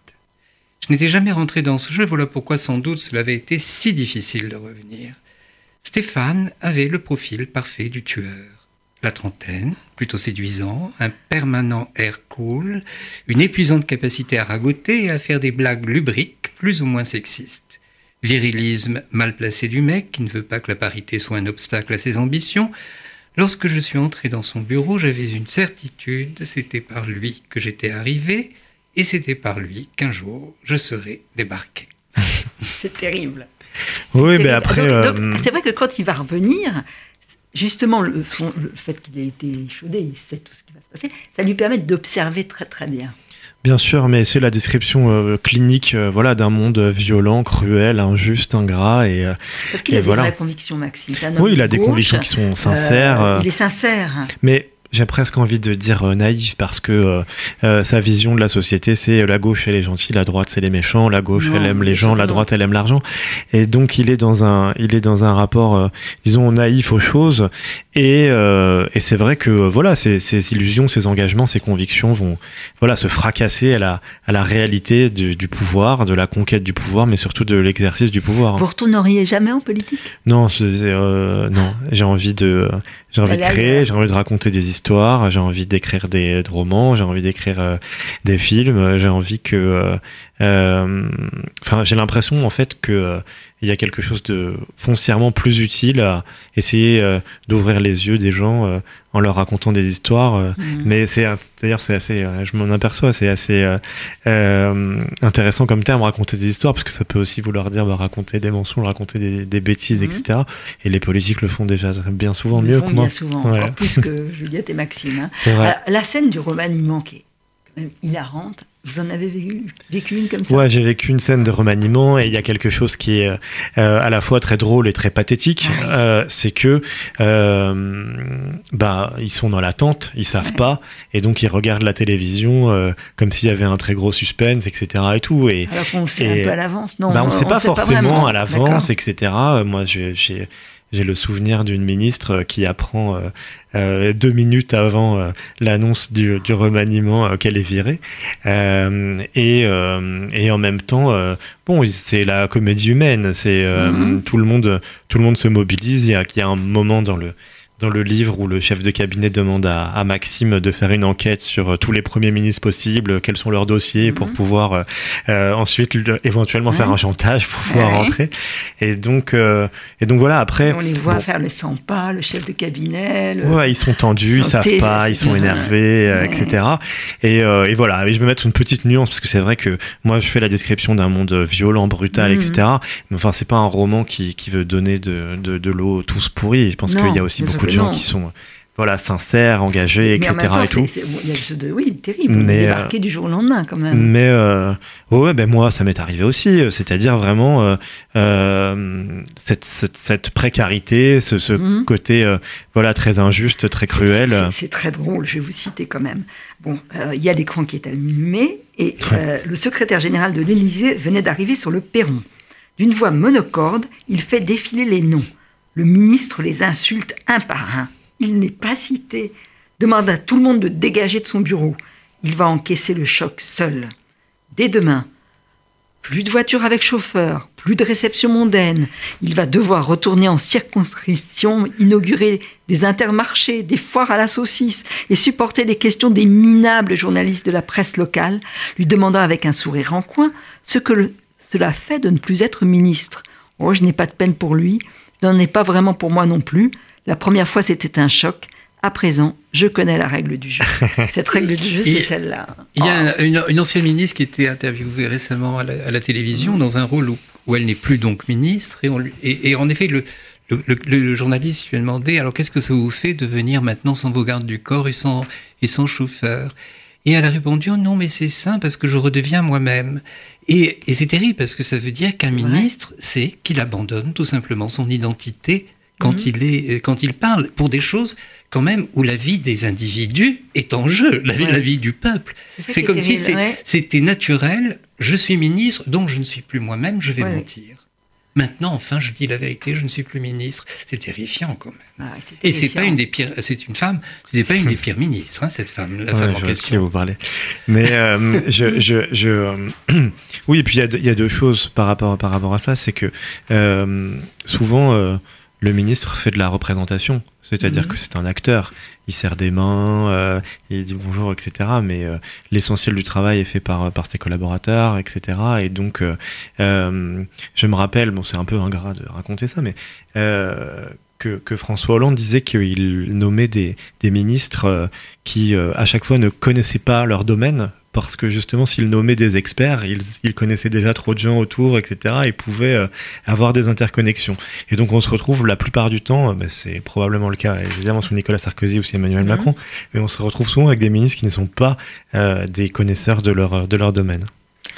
Je n'étais jamais rentré dans ce jeu, voilà pourquoi sans doute cela avait été si difficile de revenir. Stéphane avait le profil parfait du tueur. La trentaine, plutôt séduisant, un permanent air cool, une épuisante capacité à ragoter et à faire des blagues lubriques plus ou moins sexistes. Virilisme mal placé du mec qui ne veut pas que la parité soit un obstacle à ses ambitions. Lorsque je suis entré dans son bureau, j'avais une certitude, c'était par lui que j'étais arrivé et c'était par lui qu'un jour je serais débarqué. C'est terrible. Oui, mais terrible. après. Donc- donc, euh, c'est vrai que quand il va revenir, justement, le, son- le fait qu'il ait été échaudé, il sait tout ce qui va se passer, ça lui permet d'observer très très bien. Bien sûr, mais c'est la description euh, clinique euh, voilà, d'un monde violent, cruel, injuste, ingrat. Et, Parce qu'il Et a des voilà. vraies convictions, Maxime. Oui, il a de des gauche, convictions qui sont sincères. euh, il est sincère. Mais j'ai presque envie de dire euh, naïf parce que euh, euh, sa vision de la société, c'est euh, la gauche, elle est gentille, la droite, c'est les méchants, la gauche, Non, elle aime les gens, la droite, elle aime l'argent. Et donc, il est dans un, il est dans un rapport, euh, disons, naïf aux choses. Et, euh, et c'est vrai que voilà, ses, ses illusions, ses engagements, ses convictions vont voilà, se fracasser à la, à la réalité du, du pouvoir, de la conquête du pouvoir, mais surtout de l'exercice du pouvoir. Vous retourneriez jamais en politique? Non, euh, non, j'ai envie de, j'ai envie de créer, j'ai envie de raconter des histoires, j'ai envie d'écrire des, romans, j'ai envie d'écrire euh, des films, j'ai envie que, euh, enfin, j'ai l'impression en fait que euh, il y a quelque chose de foncièrement plus utile à essayer euh, d'ouvrir les yeux des gens euh, en leur racontant des histoires. euh, Mm. mais c'est d'ailleurs c'est assez, euh, je m'en aperçois, c'est assez euh, euh, intéressant comme terme raconter des histoires parce que ça peut aussi vouloir dire bah, raconter des mensonges, raconter des, des bêtises, etc. Et les politiques le font déjà bien souvent Ils mieux que moi. bien souvent, Ouais. encore plus que Juliette et Maxime. hein. La scène du remaniement qui est hilarante, vous en avez vécu, vécu une comme ça? Ouais, j'ai vécu une scène de remaniement et il y a quelque chose qui est euh, à la fois très drôle et très pathétique. Ah oui. Euh, c'est que euh, bah ils sont dans l'attente, ils savent Ouais. pas et donc ils regardent la télévision comme s'il y avait un très gros suspense, etc. Et tout. Et Alors qu'on le sait Et- un peu à l'avance. Non, bah, on ne sait pas forcément à l'avance, etc. Moi, j'ai- j'ai le souvenir d'une ministre qui apprend euh, euh, deux minutes avant euh, l'annonce du, du remaniement euh, qu'elle est virée. Euh, et, euh, et en même temps, euh, bon, c'est la comédie humaine. C'est euh, Mhm. tout le monde, tout le monde se mobilise. Il y a, il y a un moment dans le dans le livre où le chef de cabinet demande à, à Maxime de faire une enquête sur euh, tous les premiers ministres possibles, quels sont leurs dossiers pour Mhm. pouvoir euh, euh, ensuite le- éventuellement faire un chantage pour pouvoir Ouais. rentrer. Et donc, euh, et donc voilà, après, On les voit bon. faire les 100 pas, le chef de cabinet. le- Ouais, ils sont tendus, ils savent pas, ils sont énervés, euh, Ouais. etc. Et, euh, et voilà, et je vais mettre une petite nuance parce que c'est vrai que moi je fais la description d'un monde violent, brutal, Mhm. etc. Mais enfin, c'est pas un roman qui, qui veut donner de, de, de l'eau tous pourris. Je pense qu'il y a aussi sûr beaucoup de gens qui sont voilà sincères, engagés, Mais en etc. même temps, et tout. il y a chose de oui, terrible. Mais, débarquer du jour au lendemain, quand même. Mais euh, ouais, ben moi, ça m'est arrivé aussi. euh, C'est-à-dire vraiment euh, euh, cette, cette, cette précarité, ce, ce Mhm. côté euh, voilà très injuste, très cruel. c'est- très drôle, je vais vous citer quand même. Bon, euh, il y a l'écran qui est allumé et euh, le secrétaire général de l'Élysée venait d'arriver sur le perron. D'une voix monocorde, il fait défiler les noms. Le ministre les insulte un par un. Il n'est pas cité. Demande à tout le monde de dégager de son bureau. Il va encaisser le choc seul. Dès demain, plus de voitures avec chauffeur, plus de réception mondaine. Il va devoir retourner en circonscription, inaugurer des intermarchés, des foires à la saucisse et supporter les questions des minables journalistes de la presse locale, lui demandant avec un sourire en coin ce que cela fait de ne plus être ministre. Oh, je n'ai pas de peine pour lui, n'en ai pas vraiment pour moi non plus. La première fois, c'était un choc. À présent, je connais la règle du jeu. Cette règle du jeu, c'est celle-là. Il y a une, ancienne ministre qui était interviewée récemment à la, télévision dans un rôle où, elle n'est plus donc ministre. Et, et, en effet, le, le, journaliste lui a demandé alors qu'est-ce que ça vous fait de venir maintenant sans vos gardes du corps et sans, et sans chauffeur? Et elle a répondu oh non, mais c'est ça parce que je redeviens moi-même. Et, et c'est terrible parce que ça veut dire qu'un ministre, c'est qu'il abandonne tout simplement son identité quand, mhm. il est, euh, quand il parle pour des choses quand même où la vie des individus est en jeu, la vie du peuple. C'est comme si c'était naturel, je suis ministre, donc je ne suis plus moi-même, je vais mentir. Maintenant, enfin, je dis la vérité, je ne suis plus ministre. C'est terrifiant quand même. Ah, et c'est pas une des pires. C'est une femme. C'était pas une des pires ministres, hein, cette femme, la femme en question. vous parler. Mais euh, je, je, je euh, oui, et puis il y, y, a deux choses par rapport par rapport à ça, c'est que euh, souvent le ministre fait de la représentation, c'est-à-dire mhm. que c'est un acteur. Il serre des mains, euh, il dit bonjour, etc. Mais euh, l'essentiel du travail est fait par, par ses collaborateurs, etc. Et donc, euh, je me rappelle, bon, c'est un peu ingrat de raconter ça, mais que, que, François Hollande disait qu'il nommait des, des ministres qui, à chaque fois, ne connaissaient pas leur domaine parce que justement, s'il nommait des experts, il, il, connaissait déjà trop de gens autour, etc., et pouvait euh, avoir des interconnexions. Et donc, on se retrouve la plupart du temps, euh, bah, c'est probablement le cas, évidemment, sous Nicolas Sarkozy ou c'est Emmanuel mhm. Macron, mais on se retrouve souvent avec des ministres qui ne sont pas euh, des connaisseurs de leur, de leur domaine.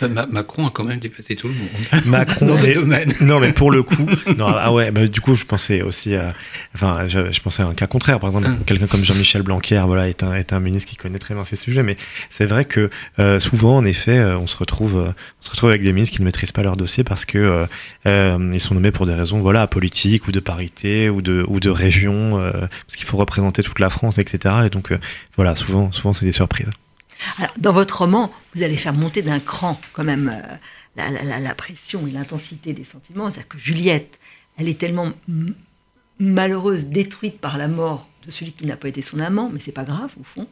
Macron a quand même dépassé tout le monde. Macron dans domaine. Non, mais pour le coup, non, ah ouais, bah, du coup, je pensais aussi, à, enfin, je, je, pensais à un cas contraire. Par exemple, ah. quelqu'un comme Jean-Michel Blanquer, voilà, est un, est un ministre qui connaît très bien ces sujets. Mais c'est vrai que euh, souvent, en effet, euh, on se retrouve, euh, on se retrouve avec des ministres qui ne maîtrisent pas leur dossier parce que ils sont nommés pour des raisons, voilà, politiques ou de parité ou de ou de région, parce qu'il faut représenter toute la France, etc. Et donc, voilà, souvent, souvent, c'est des surprises. Alors, dans votre roman, vous allez faire monter d'un cran quand même euh, la, pression et l'intensité des sentiments. C'est-à-dire que Juliette, elle est tellement malheureuse, détruite par la mort de celui qui n'a pas été son amant, mais c'est pas grave au fond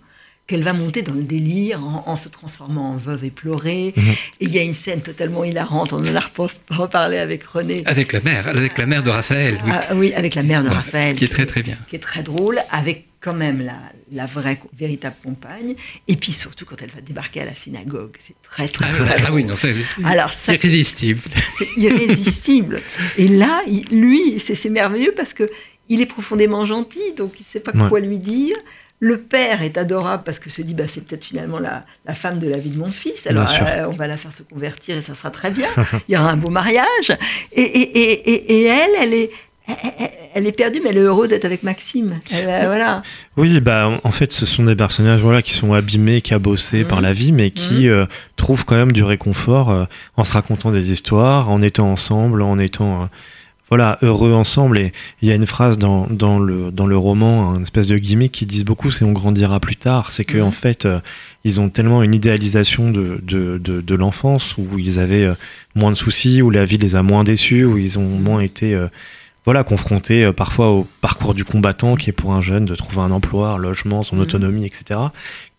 qu'elle va monter dans le délire en, se transformant en veuve éplorée. Mhm. Et il y a une scène totalement hilarante, on en a reparlé avec René. Avec la mère, avec la mère de Raphaël. Oui, ah, oui avec la mère de Raphaël. Qui est très très bien. Qui est très drôle, avec quand même la, la vraie, véritable compagne. Et puis surtout quand elle va débarquer à la synagogue. C'est très très, ah, très Ah oui, non, c'est irrésistible. C'est irrésistible. Et là, lui, c'est merveilleux parce que il est profondément gentil, donc il ne sait pas quoi lui dire. Le père est adorable parce que se dit bah, c'est peut-être finalement la, femme de la vie de mon fils. Alors euh, on va la faire se convertir et ça sera très bien. Il y aura un beau mariage. Et, et, elle, elle est, elle est perdue, mais elle est heureuse d'être avec Maxime. Euh, voilà. Oui, bah, en fait, ce sont des personnages voilà, qui sont abîmés, cabossés par la vie, mais qui mmh. euh, trouvent quand même du réconfort en se racontant des histoires, en étant ensemble, en étant voilà, heureux ensemble. Et il y a une phrase dans, dans, le, dans le roman, une espèce de gimmick qui disent beaucoup, c'est on grandira plus tard. C'est que, en fait, euh, ils ont tellement une idéalisation de, de, de, de l'enfance où ils avaient euh, moins de soucis, où la vie les a moins déçus, où ils ont moins été euh, voilà, confronté euh, parfois au parcours du combattant qui est pour un jeune de trouver un emploi, un logement, son mmh. autonomie, etc.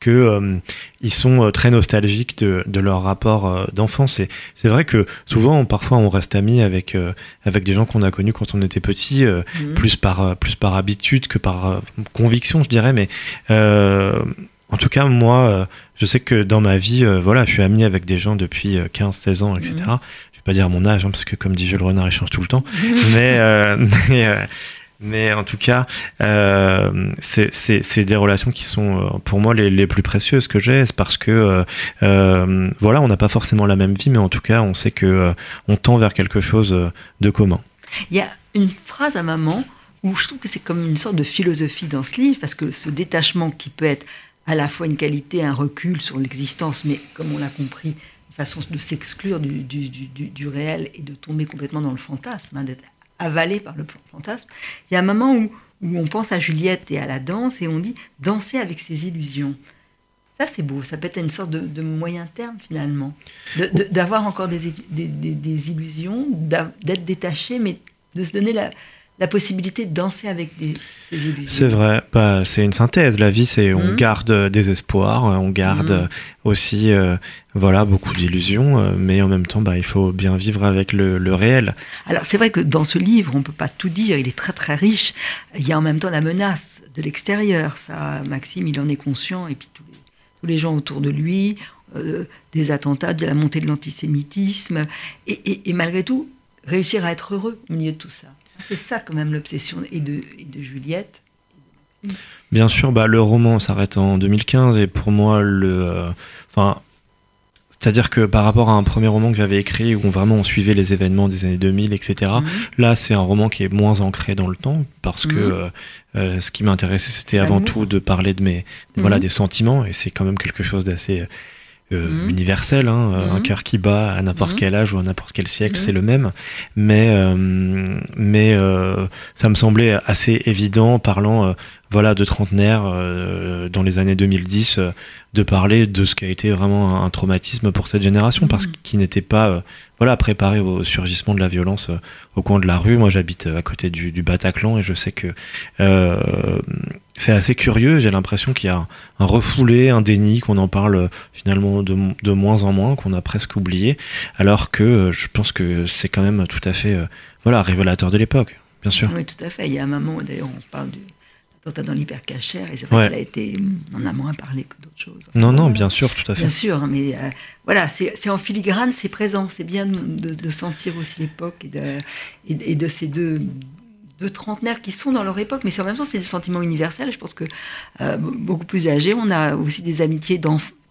Que euh, ils sont euh, très nostalgiques de, de leur rapport d'enfance. Et c'est vrai que souvent, parfois, on reste amis avec avec des gens qu'on a connus quand on était petit, mmh. plus par plus par habitude que par conviction, je dirais. Mais en tout cas, moi, je sais que dans ma vie, voilà, je suis ami avec des gens depuis 15-16 ans, etc pas dire mon âge, hein, parce que comme dit Jules Renard, il change tout le temps. mais, euh, euh, mais, en tout cas, euh, c'est des relations qui sont pour moi les, les plus précieuses que j'ai. C'est parce que voilà, on n'a pas forcément la même vie, mais en tout cas, on sait que on tend vers quelque chose de commun. Il y a une phrase à maman où je trouve que c'est comme une sorte de philosophie dans ce livre, parce que ce détachement qui peut être à la fois une qualité, un recul sur l'existence, mais comme on l'a compris, façon de s'exclure du, réel et de tomber complètement dans le fantasme, hein, d'être avalé par le fantasme. Il y a un moment où, on pense à Juliette et à la danse et on dit danser avec ses illusions. Ça, c'est beau. Ça peut être une sorte de, moyen terme, finalement. D'avoir encore des illusions, d'être détaché, mais de se donner la, la possibilité de danser avec des, ces illusions. C'est vrai, bah, c'est une synthèse. La vie, c'est on mmh. garde des espoirs, on garde mmh. aussi euh, voilà beaucoup d'illusions, euh, mais en même temps, bah, il faut bien vivre avec le, réel. Alors c'est vrai que dans ce livre, on peut pas tout dire. Il est très très riche. Il y a en même temps la menace de l'extérieur. Ça, Maxime, il en est conscient, et puis tous les, tous les gens autour de lui. Euh, des attentats, de la montée de l'antisémitisme, et malgré tout, réussir à être heureux au milieu de tout ça. C'est ça quand même l'obsession et de, de Juliette. Bien sûr, bah, le roman s'arrête en 2015 et pour moi, le, euh, c'est-à-dire que par rapport à un premier roman que j'avais écrit où vraiment on suivait les événements des années 2000, etc., mhm. là c'est un roman qui est moins ancré dans le temps parce que mhm. euh, euh, ce qui m'intéressait c'était avant tout de parler de mes, voilà, mhm. des sentiments et c'est quand même quelque chose d'assez euh, mhm. universel. Hein, euh, Un mhm. cœur qui bat à n'importe mhm. quel âge ou à n'importe quel siècle, c'est le même. Mais, euh, mais ça me semblait assez évident, parlant voilà, de trentenaire dans les années 2010, de parler de ce qui a été vraiment un, traumatisme pour cette génération, parce qu'il n'était pas voilà, préparé au surgissement de la violence euh, au coin de la rue. Moi, j'habite euh, à côté du, Bataclan et je sais que euh, c'est assez curieux. J'ai l'impression qu'il y a un, refoulé, un déni, qu'on en parle finalement de, de, moins en moins, qu'on a presque oublié, alors que je pense que c'est quand même tout à fait voilà, révélateur de l'époque, bien sûr. Oui, tout à fait. Il y a un moment, d'ailleurs, on parle du quand dans l'hypercachère, et c'est vrai qu'elle a été, on a moins parlé que d'autres choses. non, non, bien sûr, tout à fait. Bien sûr, mais euh, voilà, c'est en filigrane, c'est présent, c'est bien de, sentir aussi l'époque et de, et, de ces deux, deux trentenaires qui sont dans leur époque, mais en même temps, c'est des sentiments universels. Je pense que euh, beaucoup plus âgés, on a aussi des amitiés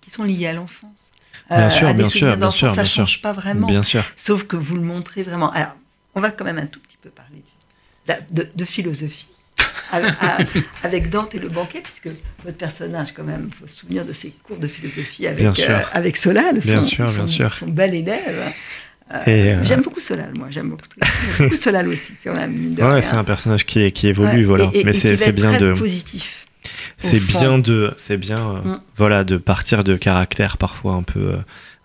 qui sont liées à l'enfance. Bien sûr, euh, bien sûr, bien sûr. Ça ne change pas vraiment. Bien sûr. Sauf que vous le montrez vraiment. Alors, on va quand même un tout petit peu parler de philosophie. Avec Dante et le banquet, puisque votre personnage, quand même, il faut se souvenir de ses cours de philosophie avec, euh, avec Solal, bien son, sûr, bien sûr. son bel élève. Euh, euh, j'aime beaucoup Solal, moi, j'aime beaucoup, beaucoup, Solal aussi, quand même. Ouais, c'est un personnage qui, qui évolue, voilà. Mais c'est bien de. positif. C'est bien de, c'est bien, mm. voilà, de partir de caractères parfois un peu,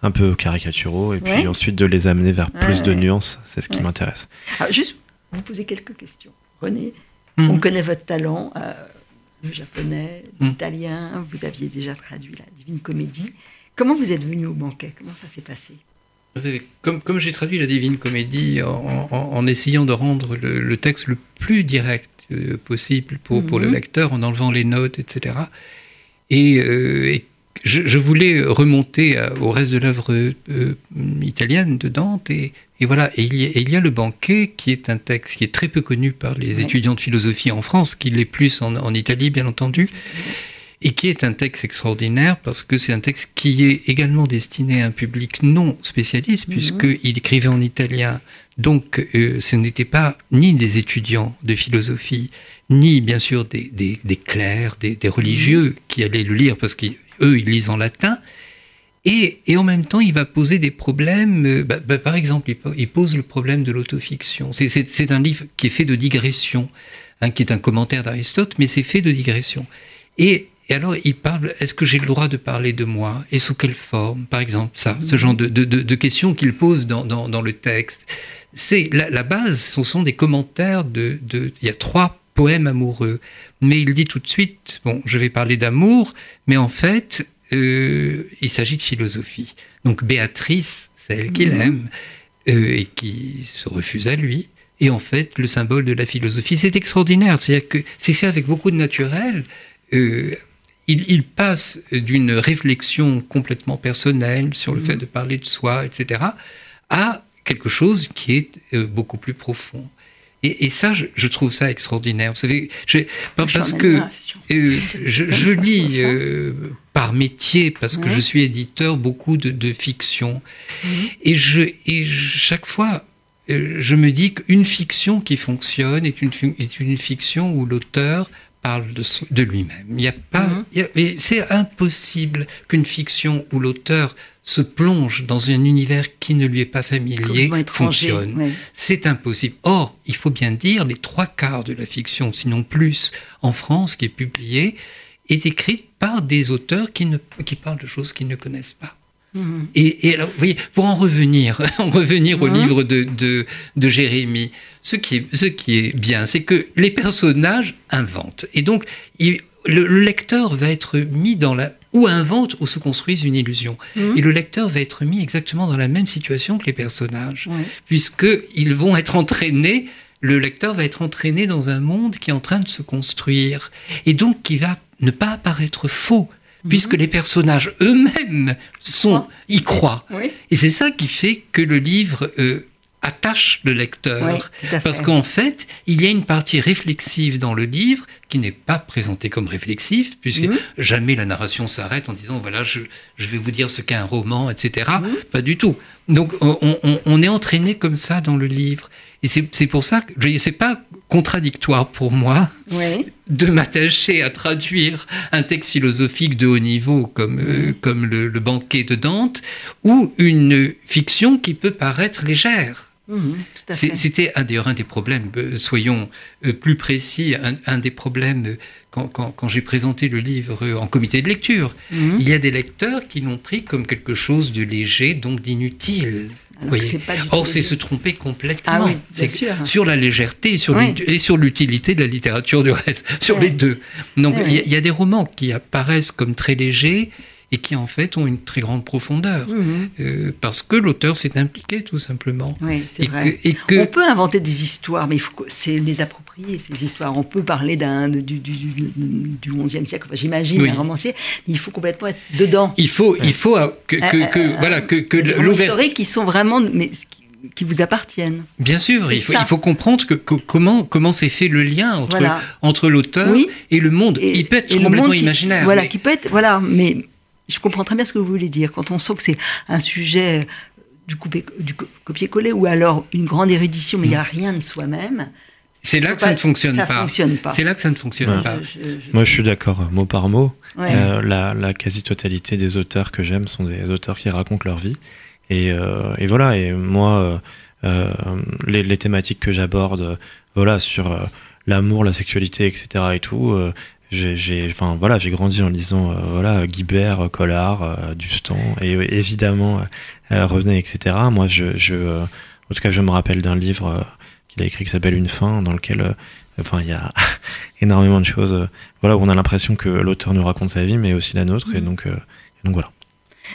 un peu caricaturaux et puis ensuite de les amener vers plus de nuances. C'est ce qui m'intéresse. Juste, vous poser quelques questions, René. On mhm. connaît votre talent, euh, le japonais, mhm. l'italien, vous aviez déjà traduit la Divine Comédie. Comment vous êtes venu au banquet? Comment ça s'est passé? Comme, comme j'ai traduit la Divine Comédie en, essayant de rendre le, texte le plus direct euh, possible pour, pour le mhm. lecteur, en enlevant les notes, etc. Et, euh, je, voulais remonter au reste de l'œuvre italienne de Dante et, et voilà, et il, y a, le banquet qui est un texte qui est très peu connu par les étudiants de philosophie en France, qui l'est plus en, Italie bien entendu, et qui est un texte extraordinaire parce que c'est un texte qui est également destiné à un public non spécialiste, mhm. puisqu'il écrivait en italien. Donc euh, ce n'était pas ni des étudiants de philosophie, ni bien sûr des, clercs, des, religieux mhm. qui allaient le lire parce qu'eux, ils lisent en latin, et, et, en même temps, il va poser des problèmes. Euh, bah, bah, par exemple, il, pose le problème de l'autofiction. C'est un livre qui est fait de digression, hein, qui est un commentaire d'Aristote, mais c'est fait de digression. Et, et, alors, il parle est-ce que j'ai le droit de parler de moi Et sous quelle forme Par exemple, ça, ce genre de, de, de, questions qu'il pose dans, dans, dans, le texte. C'est la, la, base, ce sont des commentaires de. Il y a trois poèmes amoureux. Mais il dit tout de suite bon, je vais parler d'amour, mais en fait, euh, il s'agit de philosophie. Donc Béatrice, c'est elle qu'il mhm. aime euh, et qui se refuse à lui. Et en fait, le symbole de la philosophie, c'est extraordinaire. C'est-à-dire que c'est fait avec beaucoup de naturel. Euh, il, passe d'une réflexion complètement personnelle sur le mhm. fait de parler de soi, etc., à quelque chose qui est beaucoup plus profond. Et, ça, je, trouve ça extraordinaire. Vous savez, parce que euh, je, lis euh, par métier, parce que je suis éditeur, beaucoup de, fiction. Mhm. Et, je, et chaque fois, euh, je me dis qu'une fiction qui fonctionne est une, est une fiction où l'auteur parle de, de lui-même. Il y a pas, mhm. c'est impossible qu'une fiction où l'auteur se plonge dans un univers qui ne lui est pas familier fonctionne. C'est impossible. Or, il faut bien dire, les trois quarts de la fiction, sinon plus, en France, qui est publiée, est écrite par des auteurs qui, ne, qui parlent de choses qu'ils ne connaissent pas. Mhm. Et, et alors, vous voyez, pour en revenir, en revenir au Mhm. livre de, de, de Jérémie, ce qui est, ce qui est bien, c'est que les personnages inventent. Et donc, il- le, le lecteur va être mis dans la... ou invente ou se construise une illusion. Mhm. Et le lecteur va être mis exactement dans la même situation que les personnages, Ouais. puisqu'ils vont être entraînés, le lecteur va être entraîné dans un monde qui est en train de se construire, et donc qui va ne pas apparaître faux, puisque les personnages eux-mêmes sont, y croient. Oui. Et c'est ça qui fait que le livre euh, attache le lecteur. Oui. Parce qu'en fait, il y a une partie réflexive dans le livre qui n'est pas présentée comme réflexive, puisque Mhm. jamais la narration s'arrête en disant voilà, je, je vais vous dire ce qu'est un roman, etc. Mhm. Pas du tout. Donc on, on- on est entraîné comme ça dans le livre. Et c'est pour ça que je- c'est pas contradictoire pour moi Oui. de m'attacher à traduire un texte philosophique de haut niveau comme, euh, comme le, le banquet de Dante ou une fiction qui peut paraître légère. Fait. C'était un, d'ailleurs un des problèmes, euh, soyons euh, plus précis, un, un des problèmes quand, quand- quand j'ai présenté le livre en comité de lecture. Mhm. Il y a des lecteurs qui l'ont pris comme quelque chose de léger, donc d'inutile. Pas du Or, c'est se tromper complètement. Ah oui, bien C'est sûr. sur la légèreté et sur Oui. et sur l'utilité de la littérature du reste, sur les deux. Donc il y a- y, des romans qui apparaissent comme très légers et qui en fait ont une très grande profondeur Mhm. euh, parce que l'auteur s'est impliqué tout simplement. Oui, c'est vrai. que, et que- On peut inventer des histoires, mais il faut que- c'est les approprier, ces histoires. On peut parler d'un du, du, du, du 11e siècle, enfin, j'imagine, Oui. un romancier, mais il faut complètement être dedans. il faut, il faut euh, que, que- Euh, que- euh, voilà que, que l'ouverture. qui sont vraiment, mais qui, vous appartiennent. Bien sûr, il faut, ça. il faut comprendre que, que- comment comment s'est fait le lien entre Voilà. entre l'auteur Oui. et le monde. Et- il peut être complètement qui- imaginaire. Voilà, mais- qui peut être, voilà, mais je comprends très bien ce que vous voulez dire. Quand on sent que c'est un sujet du, du co- copier-coller ou alors une grande érudition, mais il n'y a rien de soi-même. C'est là que ça ne fonctionne pas. C'est là que ça ne fonctionne pas. Je- je- Moi, je suis d'accord, mot par mot. ouais. Euh, la, la quasi-totalité des auteurs que j'aime sont des auteurs qui racontent leur vie. Et, euh, et voilà, et moi, euh, euh, les, les thématiques que j'aborde, euh, voilà, sur euh, l'amour, la sexualité, etc. et tout, euh, j'ai, j'ai- enfin, voilà, j'ai grandi en lisant, euh, voilà, Guibert, Collard, euh, Dustan, et euh, évidemment, René, etc. Moi, je, je, euh, en tout cas, je me rappelle d'un livre euh, qu'il a écrit qui s'appelle Une fin, dans lequel, euh, enfin, il y a énormément de choses, euh, voilà, où on a l'impression que l'auteur nous raconte sa vie, mais aussi la nôtre, et donc, euh, et donc voilà.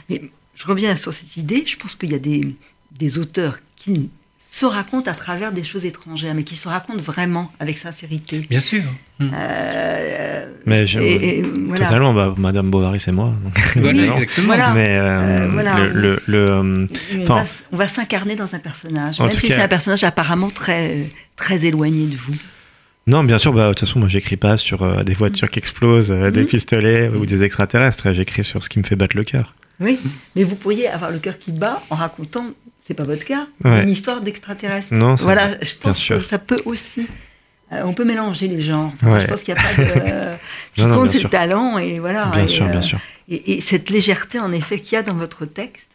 Mais je reviens sur cette idée. Je pense qu'il y a des, des auteurs qui se racontent à travers des choses étrangères, mais qui se racontent vraiment avec sincérité. Bien sûr. Mm. Euh, Mais je- et- et voilà. Totalement, bah, Madame Bovary, c'est moi. donc, Voilà, exactement. Voilà. Mais euh, Euh, voilà. le, le, le, euh, On va, s- on va s'incarner dans un personnage, même si c'est un personnage apparemment très, très éloigné de vous. non, bien sûr, bah, de toute façon, moi, j'écris pas sur euh, des voitures qui explosent, euh, des pistolets ou des extraterrestres. J'écris sur ce qui me fait battre le cœur. Oui, mais vous pourriez avoir le cœur qui bat en racontant, c'est pas votre cas, Ouais. une histoire d'extraterrestre. Non, c'est Voilà, vrai, je bien pense sûr. que ça peut aussi. euh, on peut mélanger les genres. Ouais. Je pense qu'il n'y a pas de. euh, ce qui Non, non, compte, c'est sûr. le talent et voilà. bien et, sûr, euh, bien sûr. Et, et cette légèreté, en effet, qu'il y a dans votre texte,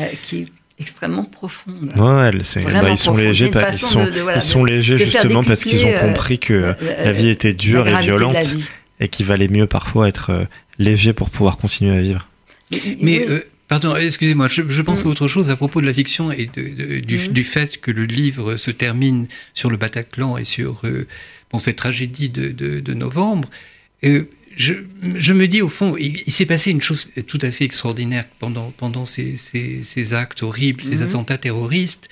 euh, qui est extrêmement profonde. Ouais, bah, ils sont légers, C'est une pas- ils façon sont, de- de- voilà, ils sont légers de faire justement parce qu'ils ont euh, compris que Euh, la vie était dure la et gravité de la violente vie. et qu'il valait mieux parfois être euh, léger pour pouvoir continuer à vivre. Mais. Pardon, excusez-moi, je, je pense Mm. à autre chose à propos de la fiction et de- de- du, Mm. du fait que le livre se termine sur le Bataclan et sur euh, bon, cette tragédie de, de- de novembre. Euh, je, je me dis au fond, il, il s'est passé une chose tout à fait extraordinaire pendant, pendant ces, ces- ces actes horribles, ces Mhm. attentats terroristes,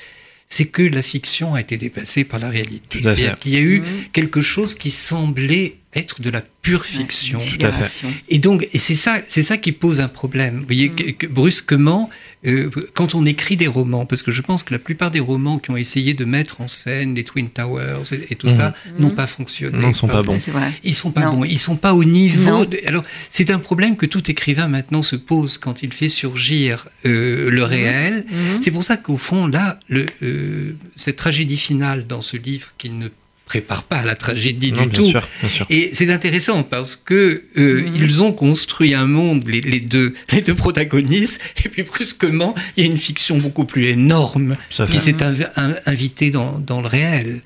c'est que la fiction a été dépassée par la réalité. C'est-à-dire qu'il y a eu Mhm. quelque chose qui semblait être de la pure fiction. Ouais, Tout à fait. Et donc, et c'est ça, c'est ça qui pose un problème. Vous voyez, Mm. que, que brusquement, euh, quand on écrit des romans, parce que je pense que la plupart des romans qui ont essayé de mettre en scène les Twin Towers et, et tout Mhm. ça Mhm. n'ont pas fonctionné. Non, ils sont pas bons. Ils sont pas Non. bons. Ils sont pas au niveau. De- alors, c'est un problème que tout écrivain maintenant se pose quand il fait surgir euh, le réel. C'est pour ça qu'au fond, là, le, euh, cette tragédie finale dans ce livre qui ne prépare pas à la tragédie Non, du bien tout, sûr, bien sûr. et c'est intéressant parce que euh, Mhm. ils ont construit un monde, les, les deux, les deux protagonistes, et puis brusquement, il y a une fiction beaucoup plus énorme qui s'est inv- in- invitée dans, dans le réel.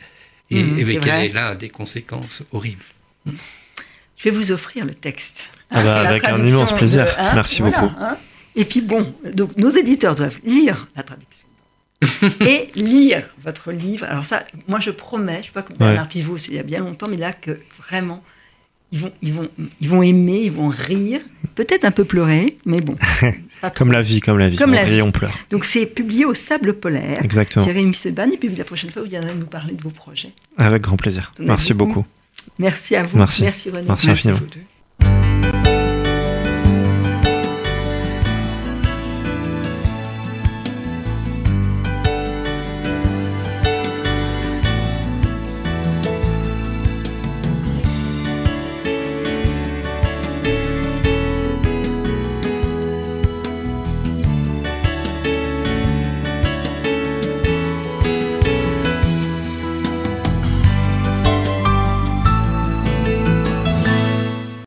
Et, Mhm, et qui a des conséquences horribles. Je vais vous offrir le texte. Ah bah, avec un immense plaisir. de- hein, Merci voilà, beaucoup. hein. Et puis bon, donc nos éditeurs doivent lire la traduction et lire votre livre. Alors ça, moi je promets, je sais pas comme Ouais. Bernard Pivot, c'est il y a bien longtemps, mais là que vraiment, ils vont, ils vont, ils vont aimer, ils vont rire, peut-être un peu pleurer, mais bon. Comme la vie, comme la vie. Comme on la rit, vie. on pleure. Donc c'est publié au Sable Polaire. Exactement. Jérémy Seban, et puis la prochaine fois, vous viendrez nous parler de vos projets. Avec grand plaisir. Merci beaucoup. beaucoup. Merci à vous. Merci. Merci René. Merci Merci infiniment. vous deux.